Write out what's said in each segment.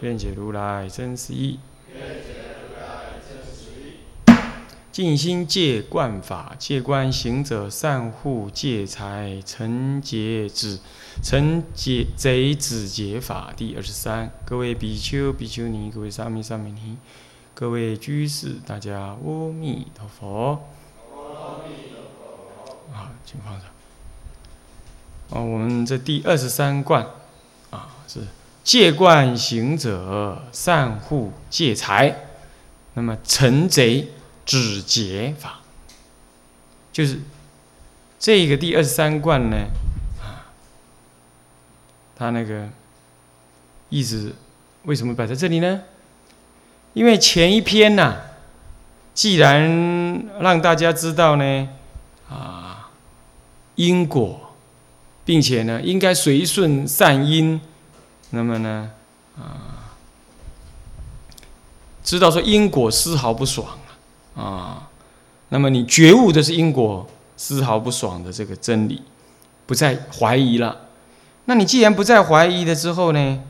愿解如来真实义。尽心戒观法，戒观行者善护戒财，成劫止，成劫贼子劫法第二十三。各位比丘、比丘尼，各位沙弥、沙弥尼，各位居士，大家阿弥陀佛。好，请放下。哦，我们这第二十三观啊，是戒惯行者善护戒财，那么成贼。止劫法，就是这个第二十三观呢，啊，他那个意思为什么摆在这里呢？因为前一篇呐，既然让大家知道呢，啊，因果，并且呢，应该随顺善因，那么呢，啊，知道说因果丝毫不爽。啊，那么你觉悟的是因果丝毫不爽的这个真理，不再怀疑了。那你既然不再怀疑了之后呢，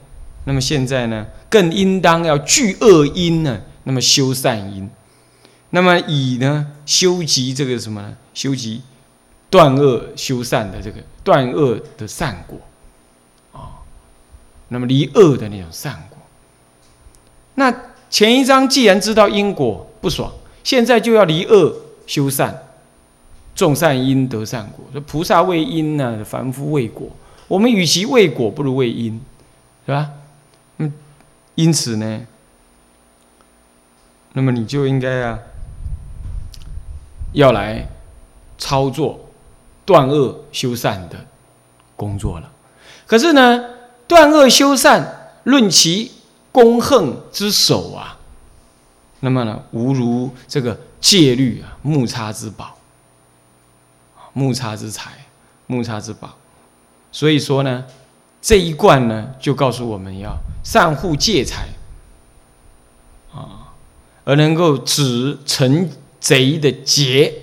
那么现在呢，更应当要聚恶因呢，那么修善因，那么以呢修集这个什么呢？修集断恶修善的这个断恶的善果，那么离恶的那种善果。那前一章既然知道因果不爽。现在就要离恶修善，种善因得善果。说菩萨为因呢，凡夫为果。我们与其为果，不如为因，是吧？嗯，因此呢，那么你就应该啊，要来操作断恶修善的工作了。可是呢，断恶修善，论其功恨之首啊。那么呢，无如这个戒律啊，木叉之宝，木叉之财，木叉之宝。所以说呢，这一贯呢，就告诉我们要善护戒财啊，而能够止成贼的劫。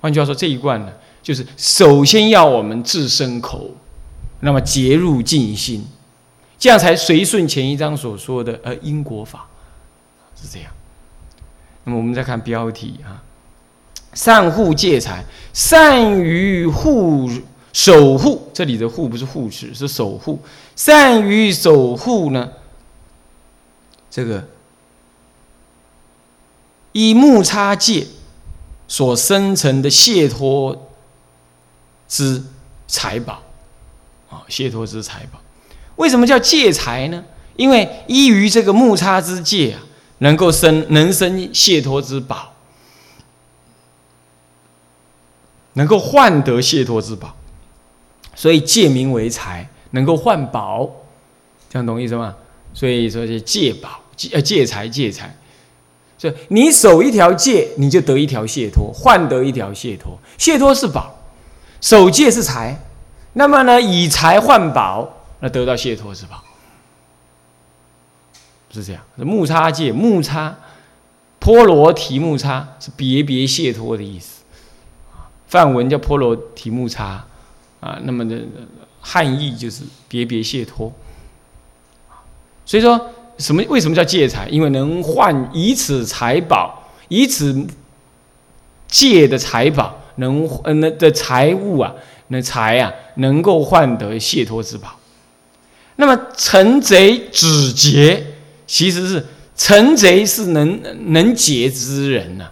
换句话说，这一贯呢，就是首先要我们自身口，那么结入尽心。这样才随顺前一章所说的呃因果法，是这样。那么我们再看标题啊，善护戒财，善于护守护。这里的护不是护持，是守护。善于守护呢，这个以木叉戒所生成的解脱之财宝啊，解脱之财宝。为什么叫戒财呢？因为依于这个木叉之戒啊，能够生能生解脱之宝，能够换得解脱之宝，所以戒名为财，能够换宝，这样懂意思吗？所以说是戒宝，戒呃戒财戒财，所以你守一条戒，你就得一条解脱，换得一条解脱，解脱是宝，守戒是财，那么呢，以财换宝。那得到解脱之宝，是这样。木叉戒，木叉，波罗提木叉是别别解脱的意思。梵文叫波罗提木叉，啊，那么的汉译就是别别解脱。所以说，什么？为什么叫戒财？因为能换以此财宝，以此戒的财宝，能呃那的财物啊，那财啊，能够换得解脱之宝。那么成贼止劫，其实是成贼是能能劫之人呐，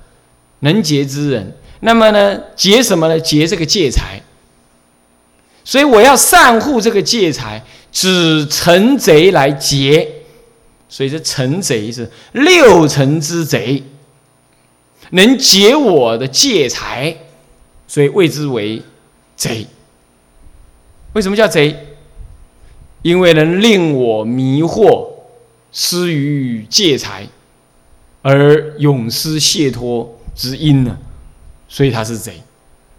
能劫之人。那么呢，劫什么呢？劫这个借财。所以我要善护这个借财，指成贼来劫。所以这成贼是六成之贼，能劫我的借财，所以谓之为贼。为什么叫贼？因为能令我迷惑，失于戒财，而永失解脱之因呢？所以他是贼。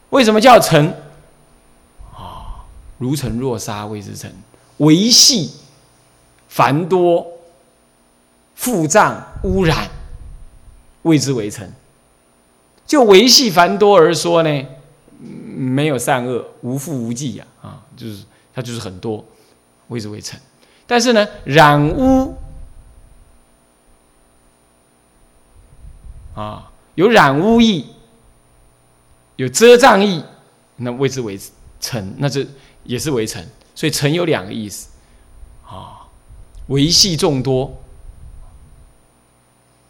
为什么叫尘？啊，如尘若沙谓之尘，维系繁多，腹胀污染，谓之为尘。就维系繁多而说呢，没有善恶，无复无忌呀，啊，就是它就是很多。谓之为尘，但是呢，染污啊，有染污意，有遮障意，那谓之为尘，那这也是为尘。所以尘有两个意思啊，维系众多，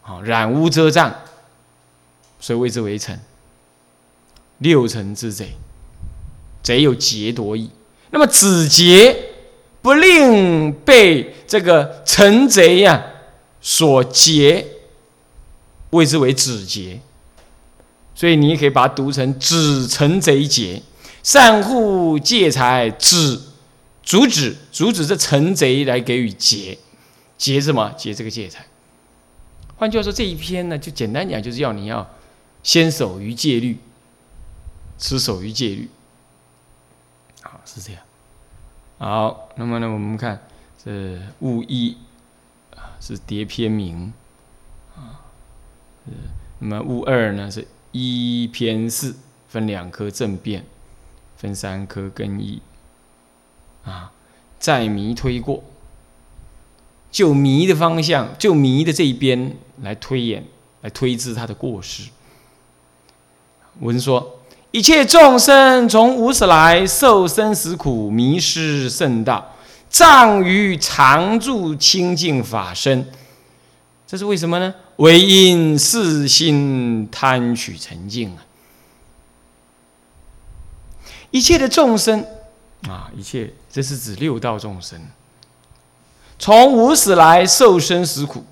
啊，染污遮障，所以谓之为尘。六成之贼，贼有劫夺意，那么子劫。不令被这个臣贼呀所劫，谓之为止劫。所以你也可以把它读成止臣贼劫，善护戒财止，阻止阻止这臣贼来给予劫，劫什么？劫这个戒财。换句话说，这一篇呢，就简单讲，就是要你要先守于戒律，持守于戒律。好，是这样。好，那么呢，我们看这物一啊是叠篇名啊，那么物二呢是一篇四，分两科正变，分三科根一啊，再迷推过，就迷的方向，就迷的这一边来推演，来推知他的过失。文说。一切众生从无始来受生死苦，迷失圣道，障于常住清净法身。这是为什么呢？唯因四心贪取沉静啊！一切的众生啊，一切这是指六道众生，从无始来受生死苦。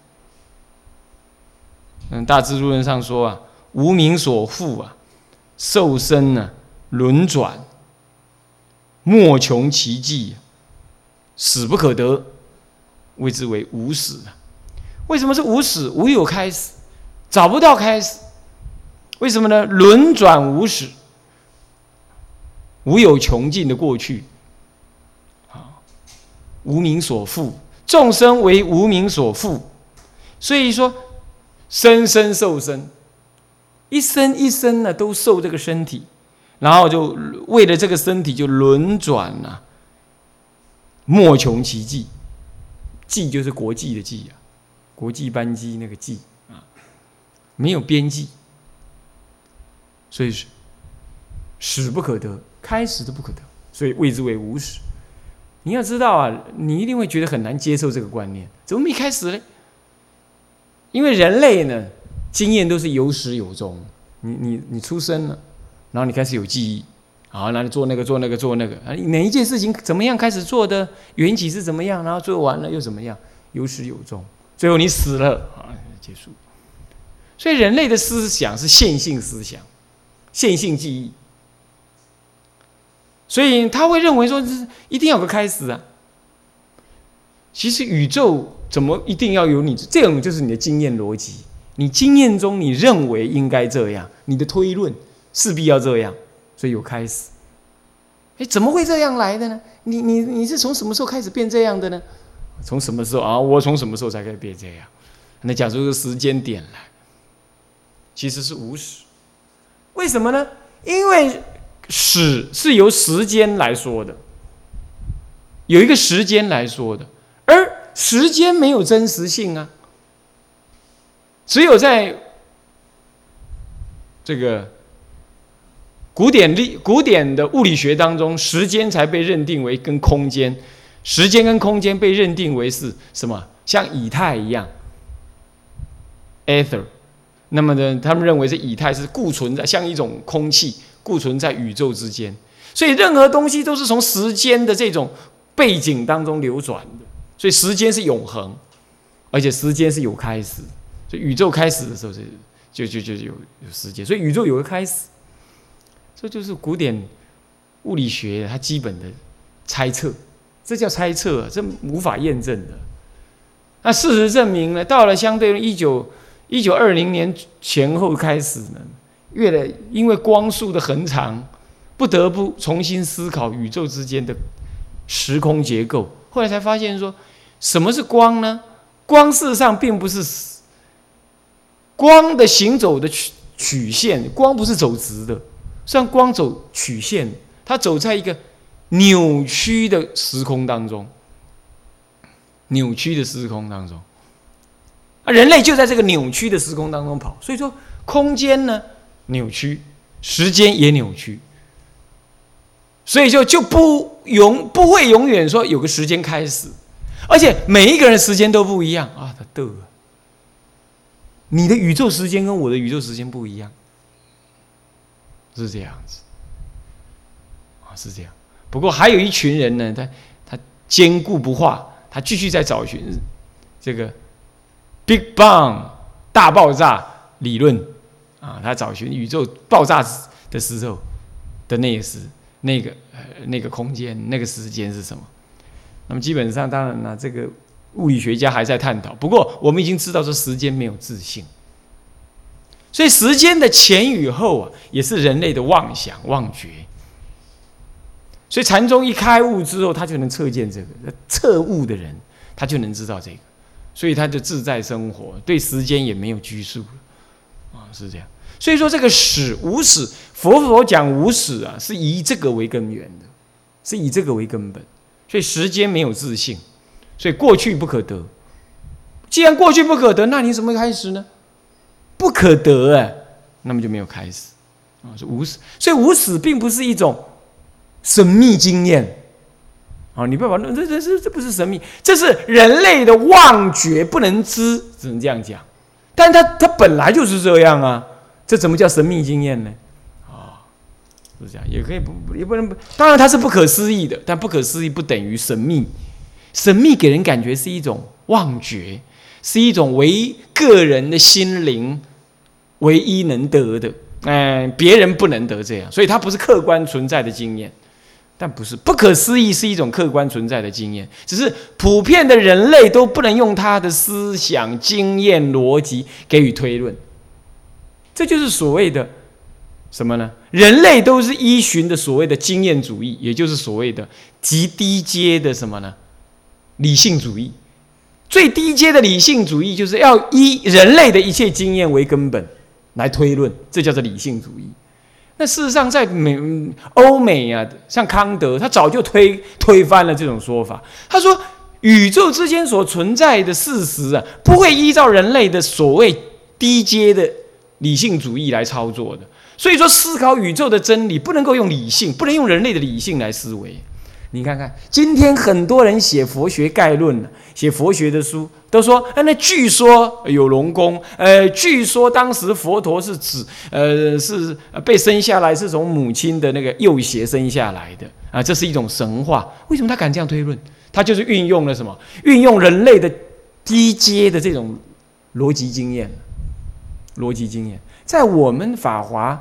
嗯，《大智度论》上说啊，无名所缚啊。受身呢，轮转，莫穷其迹，死不可得，谓之为无始啊。为什么是无始？无有开始，找不到开始。为什么呢？轮转无始，无有穷尽的过去。啊，无名所缚，众生为无名所缚，所以说，生生受生。一生一生呢，都受这个身体，然后就为了这个身体就轮转啊，莫穷其迹，迹就是国际的际啊，国际班机那个际啊，没有边际，所以是始不可得，开始都不可得，所以谓之为无始。你要知道啊，你一定会觉得很难接受这个观念，怎么没开始呢？因为人类呢。经验都是有始有终，你你你出生了，然后你开始有记忆，好，那你做那个做那个做那个啊，哪一件事情怎么样开始做的缘起是怎么样，然后做完了又怎么样，有始有终，最后你死了啊，结束。所以人类的思想是线性思想，线性记忆，所以他会认为说是一定要有个开始啊。其实宇宙怎么一定要有你？这种就是你的经验逻辑。你经验中，你认为应该这样，你的推论势必要这样，所以有开始。哎，怎么会这样来的呢？你你你是从什么时候开始变这样的呢？从什么时候啊？我从什么时候才可以变这样？那讲出个时间点来，其实是无始。为什么呢？因为始是由时间来说的，有一个时间来说的，而时间没有真实性啊。只有在这个古典力、古典的物理学当中，时间才被认定为跟空间，时间跟空间被认定为是什么？像以太一样，ether。那么呢，他们认为是以太是固存在，像一种空气固存在宇宙之间。所以任何东西都是从时间的这种背景当中流转的。所以时间是永恒，而且时间是有开始。所以宇宙开始的时候，就就就就有有时间，所以宇宙有个开始，这就是古典物理学它基本的猜测，这叫猜测，这无法验证的。那事实证明呢，到了相对一九一九二零年前后开始呢，越来因为光速的恒长，不得不重新思考宇宙之间的时空结构。后来才发现说，什么是光呢？光事实上并不是光的行走的曲曲线，光不是走直的，像光走曲线，它走在一个扭曲的时空当中，扭曲的时空当中，啊，人类就在这个扭曲的时空当中跑，所以说空间呢扭曲，时间也扭曲，所以就就不永不会永远说有个时间开始。而且每一个人时间都不一样啊！他逗，你的宇宙时间跟我的宇宙时间不一样，是这样子啊，是这样。不过还有一群人呢，他他坚固不化，他继续在找寻这个 Big Bang 大爆炸理论啊，他找寻宇宙爆炸的时候的那个时那个呃那个空间那个时间是什么？那么基本上，当然了，这个物理学家还在探讨。不过，我们已经知道说时间没有自性，所以时间的前与后啊，也是人类的妄想妄觉。所以禅宗一开悟之后，他就能测见这个。测悟的人，他就能知道这个，所以他就自在生活，对时间也没有拘束了。啊，是这样。所以说，这个始无始，佛佛讲无始啊，是以这个为根源的，是以这个为根本。所以时间没有自性，所以过去不可得。既然过去不可得，那你怎么开始呢？不可得哎，那么就没有开始啊，是无始。所以无始并不是一种神秘经验啊，你不要把那这这这这不是神秘，这是人类的妄觉，不能知，只能这样讲。但它它本来就是这样啊，这怎么叫神秘经验呢？啊是这样，也可以不也不能，当然它是不可思议的，但不可思议不等于神秘。神秘给人感觉是一种妄觉，是一种唯个人的心灵唯一能得的，嗯，别人不能得这样，所以它不是客观存在的经验。但不是不可思议是一种客观存在的经验，只是普遍的人类都不能用他的思想、经验、逻辑给予推论。这就是所谓的。什么呢？人类都是依循的所谓的经验主义，也就是所谓的极低阶的什么呢？理性主义。最低阶的理性主义就是要依人类的一切经验为根本来推论，这叫做理性主义。那事实上，在美欧美啊，像康德，他早就推推翻了这种说法。他说，宇宙之间所存在的事实啊，不会依照人类的所谓低阶的理性主义来操作的。所以说，思考宇宙的真理不能够用理性，不能用人类的理性来思维。你看看，今天很多人写佛学概论写佛学的书，都说：哎，那据说有龙宫，呃，据说当时佛陀是指，呃，是被生下来是从母亲的那个右胁生下来的啊，这是一种神话。为什么他敢这样推论？他就是运用了什么？运用人类的低阶的这种逻辑经验，逻辑经验。在我们法华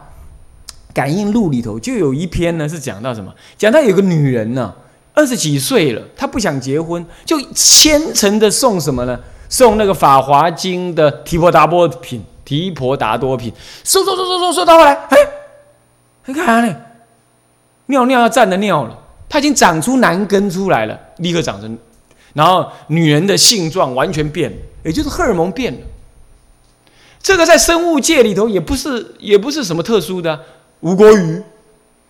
感应录里头，就有一篇呢，是讲到什么？讲到有个女人呢，二十几岁了，她不想结婚，就虔诚的送什么呢？送那个《法华经》的提婆达多品，提婆达多品，送送送送送送到后来，哎，你看呢，尿尿要站着尿了，它已经长出男根出来了，立刻长成，然后女人的性状完全变了，也就是荷尔蒙变了。这个在生物界里头也不是也不是什么特殊的，无国鱼，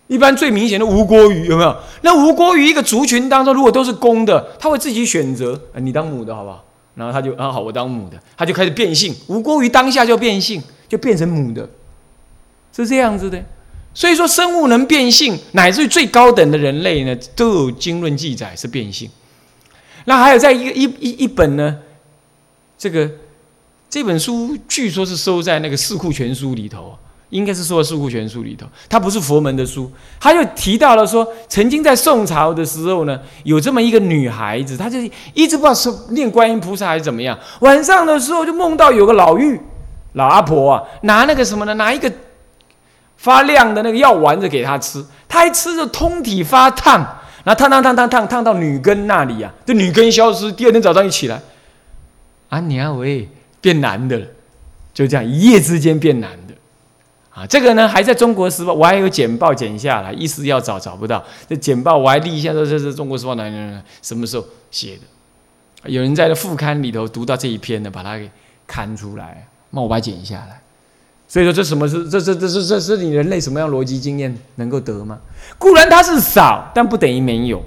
一般最明显的无国鱼有没有？那无国鱼一个族群当中，如果都是公的，他会自己选择，你当母的好不好？然后他就啊好，我当母的，他就开始变性，无国鱼当下就变性，就变成母的，是这样子的。所以说，生物能变性，乃至于最高等的人类呢，都有经论记载是变性。那还有在一个一一一本呢，这个。这本书据说是收在那个《四库全书》里头，应该是收在《四库全书》里头。它不是佛门的书。他又提到了说，曾经在宋朝的时候呢，有这么一个女孩子，她就一直不知道是念观音菩萨还是怎么样。晚上的时候就梦到有个老妪、老阿婆啊，拿那个什么呢？拿一个发亮的那个药丸子给她吃，她一吃就通体发烫，然后烫烫烫烫烫烫到女根那里啊，这女根消失，第二天早上一起来，啊娘喂，变男的了，就这样一夜之间变男的，啊，这个呢还在中国时报，我还有简报剪下来，一时要找找不到，这简报我还立一下说这是中国时报哪哪哪什么时候写的，有人在副刊里头读到这一篇呢，把它给刊出来，那我把它剪下来。所以说，这什么是这这这这这是你人类什么样逻辑经验能够得吗？固然它是少，但不等于没有。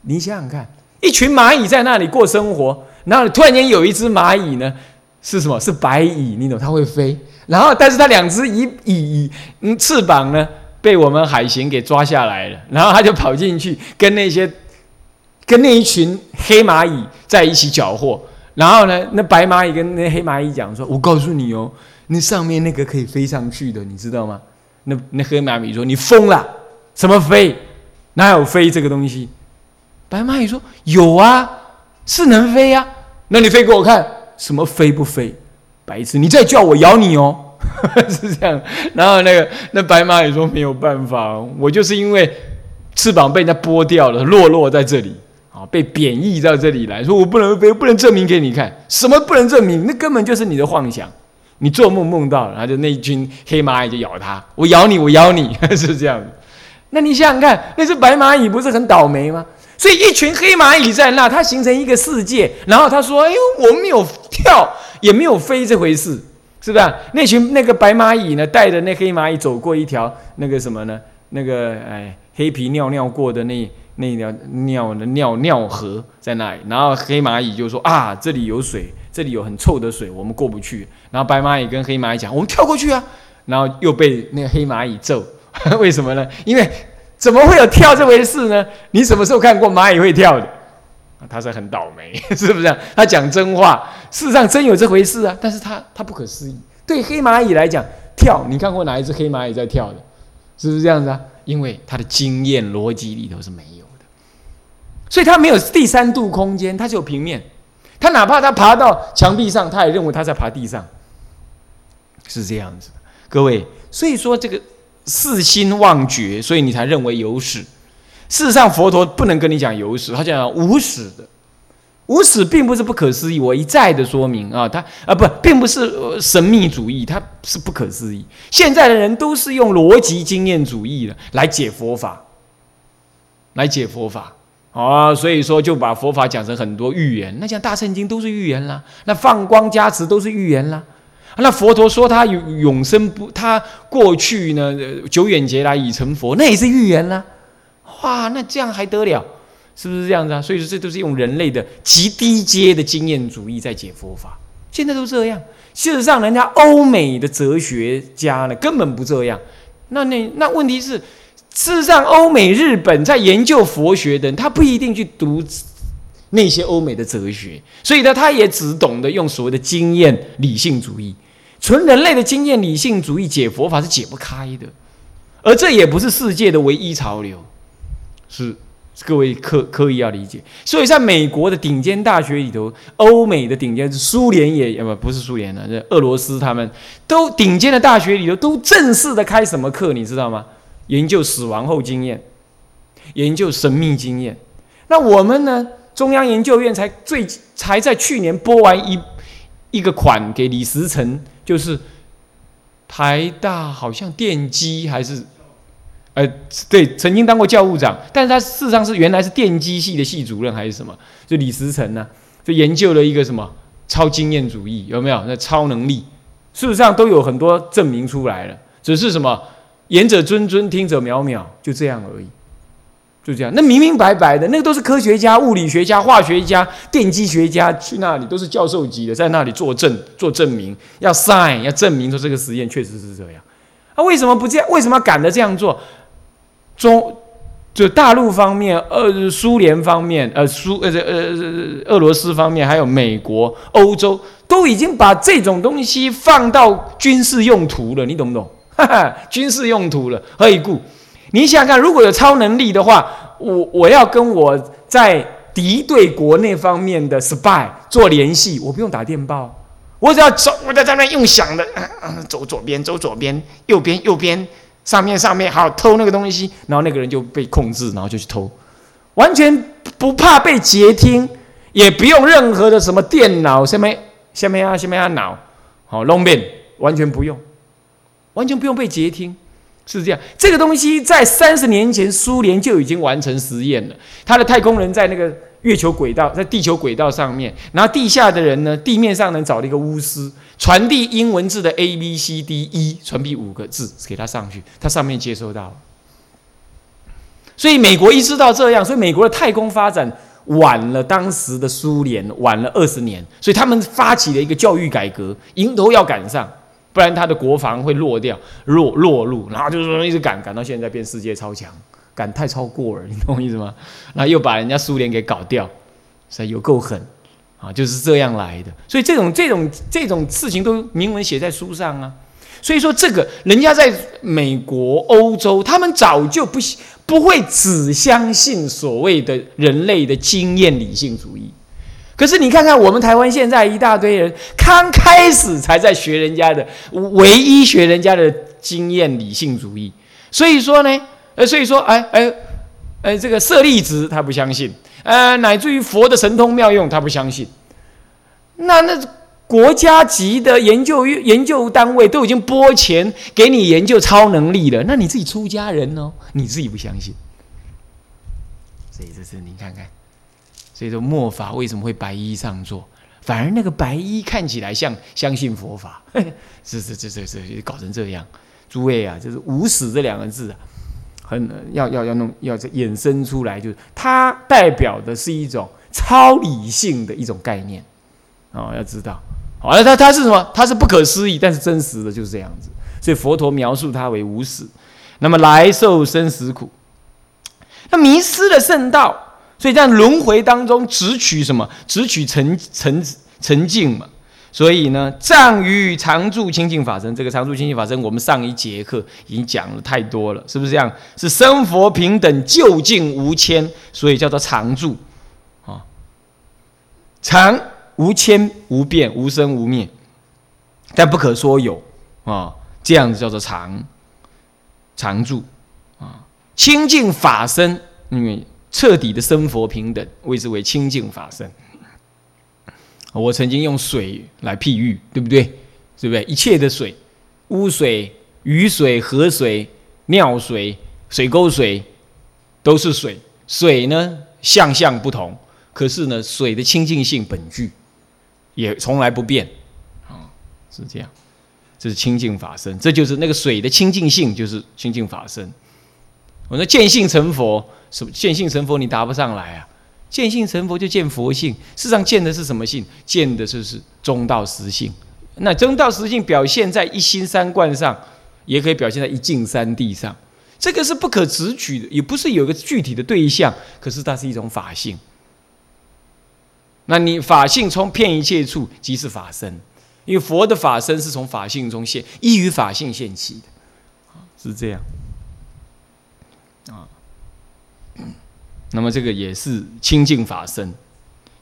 你想想看，一群蚂蚁在那里过生活，然后突然间有一只蚂蚁呢，是什么？是白蚁，你懂？它会飞。然后，但是它两只蚁蚁嗯翅膀呢，被我们海巡给抓下来了。然后它就跑进去，跟那些跟那一群黑蚂蚁在一起搅和。然后呢，那白蚂蚁跟那黑蚂蚁讲说：“我告诉你哦。”那上面那个可以飞上去的，你知道吗？那那黑蚂蚁说：“你疯了，什么飞？哪有飞这个东西？”白蚂蚁说：“有啊，是能飞呀。那你飞给我看，什么飞不飞？白痴！你再叫我咬你哦，是这样。然后那个那白蚂蚁说：没有办法，我就是因为翅膀被人家剥掉了，落落在这里啊，被贬义到这里来说，我不能飞，不能证明给你看。什么不能证明？那根本就是你的幻想。”你做梦梦到，然后就那一群黑蚂蚁就咬它，我咬你，我咬你，是这样。那你想想看，那只白蚂蚁不是很倒霉吗？所以一群黑蚂蚁在那，它形成一个世界。然后他说：“哎呦，我没有跳，也没有飞这回事，是不是？”那群那个白蚂蚁呢，带着那黑蚂蚁走过一条那个什么呢？那个哎，黑皮尿尿过的那那条尿的尿尿河在那里。然后黑蚂蚁就说：“啊，这里有水。”这里有很臭的水，我们过不去。然后白蚂蚁跟黑蚂蚁讲：“我们跳过去啊！”然后又被那个黑蚂蚁揍，为什么呢？因为怎么会有跳这回事呢？你什么时候看过蚂蚁会跳的？他是很倒霉，是不是？他讲真话，事实上真有这回事啊！但是他他不可思议。对黑蚂蚁来讲，跳，你看过哪一只黑蚂蚁在跳的？是不是这样子啊？因为他的经验逻辑里头是没有的，所以他没有第三度空间，他只有平面。他哪怕他爬到墙壁上，他也认为他在爬地上，是这样子的。各位，所以说这个四心妄觉，所以你才认为有始。事实上，佛陀不能跟你讲有始，他讲无始的。无始并不是不可思议，我一再的说明啊，他啊不，并不是神秘主义，它是不可思议。现在的人都是用逻辑经验主义的来解佛法，来解佛法。啊，所以说就把佛法讲成很多预言，那讲大圣经都是预言啦，那放光加持都是预言啦。那佛陀说他永永生不，他过去呢久远劫来已成佛，那也是预言啦。哇，那这样还得了？是不是这样子啊？所以说这都是用人类的极低阶的经验主义在解佛法，现在都这样。事实上，人家欧美的哲学家呢根本不这样。那那那问题是？事实上，欧美、日本在研究佛学的人，他不一定去读那些欧美的哲学，所以呢，他也只懂得用所谓的经验理性主义，纯人类的经验理性主义解佛法是解不开的，而这也不是世界的唯一潮流，是各位刻刻意要理解。所以，在美国的顶尖大学里头，欧美的顶尖，苏联也不不是苏联了，这俄罗斯他们都顶尖的大学里头都正式的开什么课，你知道吗？研究死亡后经验，研究神秘经验。那我们呢？中央研究院才最才在去年拨完一一个款给李时成，就是台大好像电机还是，呃，对，曾经当过教务长，但是他事实上是原来是电机系的系主任还是什么？就李时成呢，就研究了一个什么超经验主义，有没有？那超能力，事实上都有很多证明出来了，只是什么？言者谆谆，听者渺渺，就这样而已，就这样。那明明白白的，那个都是科学家、物理学家、化学家、电机学家去那里，都是教授级的，在那里作证、做证明，要 sign，要证明说这个实验确实是这样。啊，为什么不这样？为什么赶着这样做？中就大陆方面、呃，苏联方面、呃，苏呃呃俄罗斯方面，还有美国、欧洲，都已经把这种东西放到军事用途了，你懂不懂？哈哈，军事用途了，何以故？你想想看，如果有超能力的话，我我要跟我在敌对国那方面的 spy 做联系，我不用打电报，我只要走，我在在那用想的，走左边，走左边，右边右边，上面上面好偷那个东西，然后那个人就被控制，然后就去偷，完全不怕被截听，也不用任何的什么电脑，什么什么啊什么啊脑，好弄变，完全不用，完全不用被截听，是这样。这个东西在三十年前苏联就已经完成实验了，他的太空人在那个。月球轨道在地球轨道上面，然后地下的人呢，地面上呢找了一个巫师，传递英文字的 A B C D E，传递五个字给他上去，他上面接收到。所以美国一知道这样，所以美国的太空发展晚了当时的苏联晚了二十年，所以他们发起了一个教育改革，迎头要赶上，不然他的国防会落掉落落入，然后就是一直赶赶到现在变世界超强。赶太超过了，你懂我意思吗？然后又把人家苏联给搞掉，所以有够狠啊！就是这样来的。所以这种这种这种事情都明文写在书上啊。所以说这个人家在美国、欧洲，他们早就不不会只相信所谓的人类的经验理性主义。可是你看看我们台湾现在一大堆人，刚开始才在学人家的，唯一学人家的经验理性主义。所以说呢。呃，所以说，哎哎，哎，这个舍利子他不相信，呃，乃至于佛的神通妙用他不相信。那那国家级的研究研究单位都已经拨钱给你研究超能力了，那你自己出家人哦，你自己不相信。所以这是你看看，所以说末法为什么会白衣上座，反而那个白衣看起来像相信佛法，是是是是是搞成这样。诸位啊，就是无始这两个字啊。很要要要弄要衍生出来，就是它代表的是一种超理性的一种概念哦，要知道，好，那它它是什么？它是不可思议，但是真实的就是这样子。所以佛陀描述它为无始，那么来受生死苦，那迷失了圣道，所以在轮回当中只取什么？只取沉沉沉静嘛。所以呢，藏于常住清净法身，这个常住清净法身，我们上一节课已经讲了太多了，是不是这样？是生佛平等，究竟无牵，所以叫做常住啊。常无牵无变，无生无灭，但不可说有啊，这样子叫做常常住啊。清净法身，因为彻底的生佛平等，谓之为清净法身。我曾经用水来譬喻，对不对？对不对？一切的水，污水、雨水、河水、尿水、水沟水，都是水。水呢，相相不同，可是呢，水的清净性本具，也从来不变。啊，是这样。这是清净法身，这就是那个水的清净性，就是清净法身。我说见性成佛，什么见性成佛，你答不上来啊。见性成佛就见佛性，事实上见的是什么性？见的就是中道实性。那中道实性表现在一心三观上，也可以表现在一境三地上。这个是不可直取的，也不是有个具体的对象，可是它是一种法性。那你法性从骗一切处即是法身，因为佛的法身是从法性中现，依于法性现起的，是这样。那么这个也是清净法身，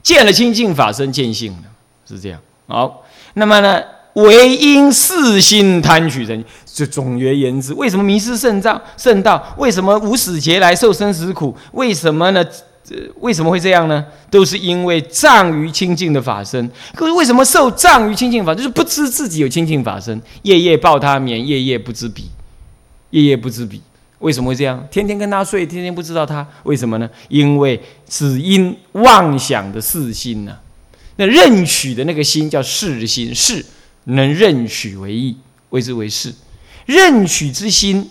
见了清净法身见性了，是这样。好，那么呢，唯因四心贪取成就总而言之，为什么迷失圣道？圣道为什么无始劫来受生死苦？为什么呢？呃，为什么会这样呢？都是因为障于清净的法身。可是为什么受障于清净法？就是不知自己有清净法身，夜夜抱他眠，夜夜不知彼，夜夜不知彼。为什么会这样？天天跟他睡，天天不知道他为什么呢？因为只因妄想的四心呢。那认取的那个心叫世心，世能认取为义，谓之为世。认取之心，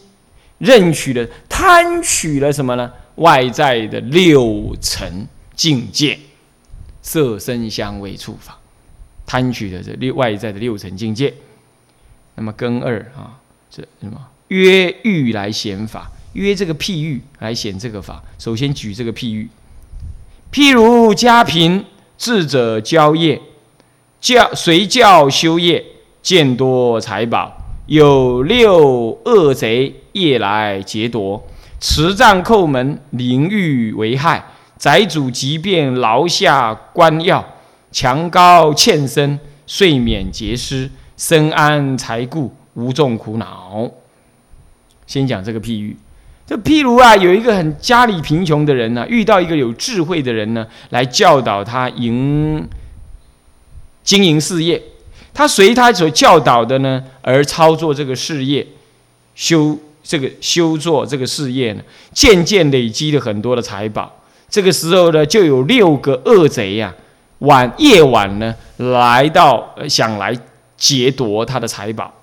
认取了贪取了什么呢？外在的六层境界，色声香味触法，贪取的这六外在的六层境界。那么根二啊，这什么？约喻来显法，约这个譬喻来显这个法。首先举这个譬喻，譬如家贫，智者教业，教随教修业，见多财宝，有六恶贼夜来劫夺，持杖叩门，凌欲为害。宅主即便劳下官要，墙高欠身，睡免劫失，身安财固，无众苦恼。先讲这个譬喻。就譬如啊，有一个很家里贫穷的人呢，遇到一个有智慧的人呢，来教导他营经营事业，他随他所教导的呢而操作这个事业，修这个修做这个事业呢，渐渐累积了很多的财宝。这个时候呢，就有六个恶贼呀，晚夜晚呢来到，想来劫夺他的财宝。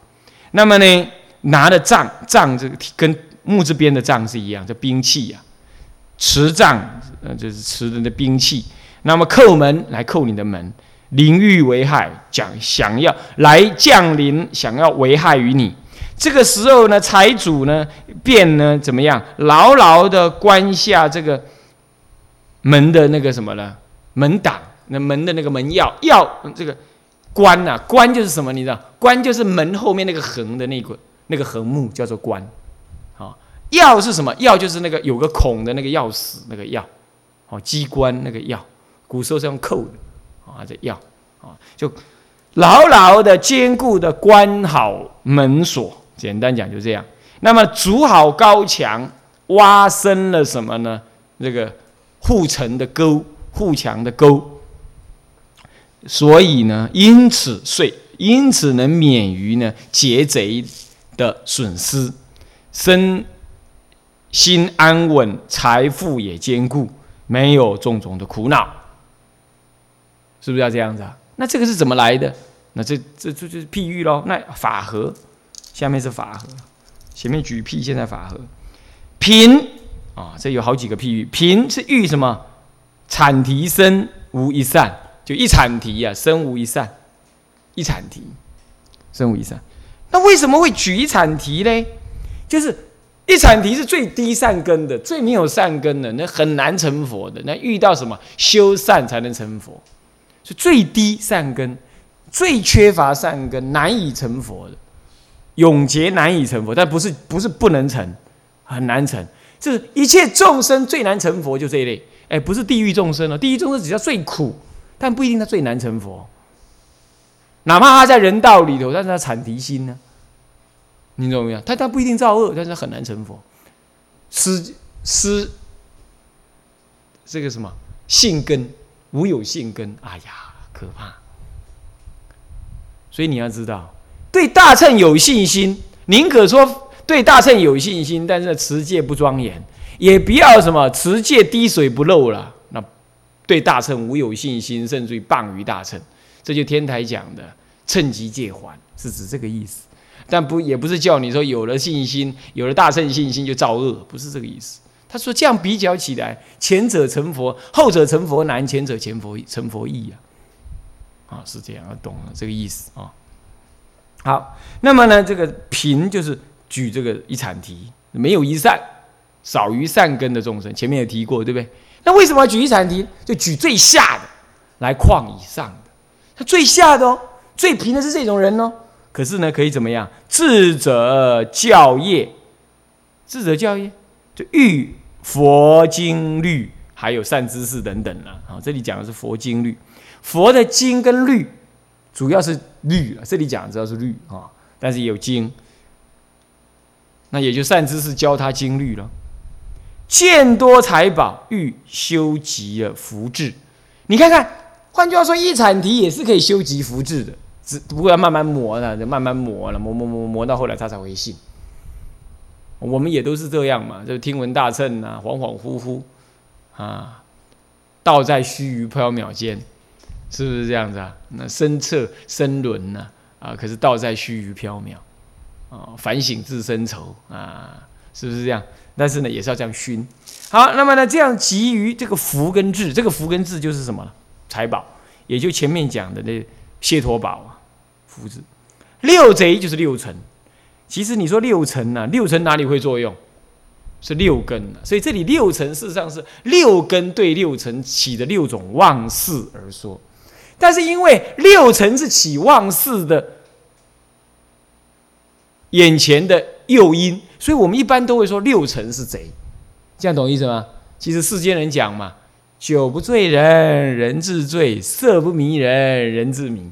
那么呢，拿的杖，杖这个跟木字边的杖是一样，这兵器呀，持杖，呃，就是持的那兵器。那么叩门来叩你的门，临欲为害，讲想要来降临，想要危害于你。这个时候呢，财主呢便呢怎么样，牢牢的关下这个门的那个什么呢？门挡，那门的那个门钥钥这个关呐，关就是什么？你知道，关就是门后面那个横的那个那个横木叫做关。钥是什么？钥就是那个有个孔的那个钥匙，那个钥，哦，机关那个钥，古时候是用扣的，啊，这钥，啊，就牢牢的、坚固的关好门锁。简单讲就这样。那么筑好高墙，挖深了什么呢？这个护城的沟、护墙的沟。所以呢，因此遂因此能免于呢劫贼的损失，身。心安稳，财富也坚固，没有种种的苦恼，是不是要这样子啊？那这个是怎么来的？那这这这就是譬喻喽。那法和，下面是法和，前面举譬，现在法和。贫啊，这有好几个譬喻。贫是喻什么？产提身无一善，就一产提呀，身无一善，一产提，身无一善。那为什么会举一产提呢？就是。一产提是最低善根的，最没有善根的，那很难成佛的。那遇到什么修善才能成佛？是最低善根、最缺乏善根、难以成佛的，永劫难以成佛。但不是不是不能成，很难成。就是一切众生最难成佛，就这一类。哎，不是地狱众生哦，地狱众生只叫最苦，但不一定他最难成佛。哪怕他在人道里头，但是他产提心呢？你懂没有？他他不一定造恶，但是很难成佛。失失这个什么性根，无有性根，哎呀，可怕。所以你要知道，对大乘有信心，宁可说对大乘有信心，但是持戒不庄严，也不要什么持戒滴水不漏了。那对大乘无有信心，甚至于谤于大乘，这就天台讲的趁机借还，是指这个意思。但不也不是叫你说有了信心，有了大乘信心就造恶，不是这个意思。他说这样比较起来，前者成佛，后者成佛难，前者前佛成佛易啊。啊，是这样，懂了这个意思啊。好，那么呢，这个贫就是举这个一禅题，没有一善，少于善根的众生，前面也提过，对不对？那为什么要举一禅题？就举最下的来况以上的，他最下的哦，最贫的是这种人哦。可是呢，可以怎么样？智者教业，智者教业就欲佛经律，还有善知识等等了。啊，这里讲的是佛经律，佛的经跟律主要是律啊这里讲的主要是律啊，但是有经，那也就善知识教他经律了。见多财宝，欲修集了福智。你看看，换句话说，一产题也是可以修集福智的。只不过要慢慢磨了，就慢慢磨了，磨磨磨磨到后来他才会信。我们也都是这样嘛，就听闻大乘啊，恍恍惚惚啊，道在须臾缥缈间，是不是这样子啊？那身测身轮呐，啊，可是道在须臾缥缈啊，反省自身愁啊，是不是这样？但是呢，也是要这样熏。好，那么呢，这样基于这个福跟智，这个福跟智就是什么？财宝，也就前面讲的那谢托宝啊。福字，六贼就是六尘。其实你说六尘呢，六尘哪里会作用？是六根啊。所以这里六尘事实上是六根对六尘起的六种妄事而说。但是因为六尘是起妄事的眼前的诱因，所以我们一般都会说六尘是贼。这样懂意思吗？其实世间人讲嘛，酒不醉人人自醉，色不迷人人自迷。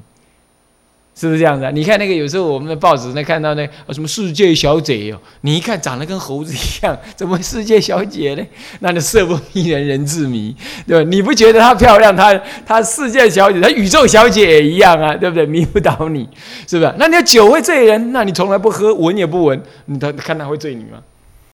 是不是这样子啊？你看那个有时候我们的报纸那看到那什么世界小姐哦，你一看长得跟猴子一样，怎么世界小姐呢？那你色不迷人人自迷，对吧？你不觉得她漂亮？她她世界小姐，她宇宙小姐也一样啊，对不对？迷不倒你，是不是？那你要酒会醉人，那你从来不喝，闻也不闻，你他看他会醉你吗？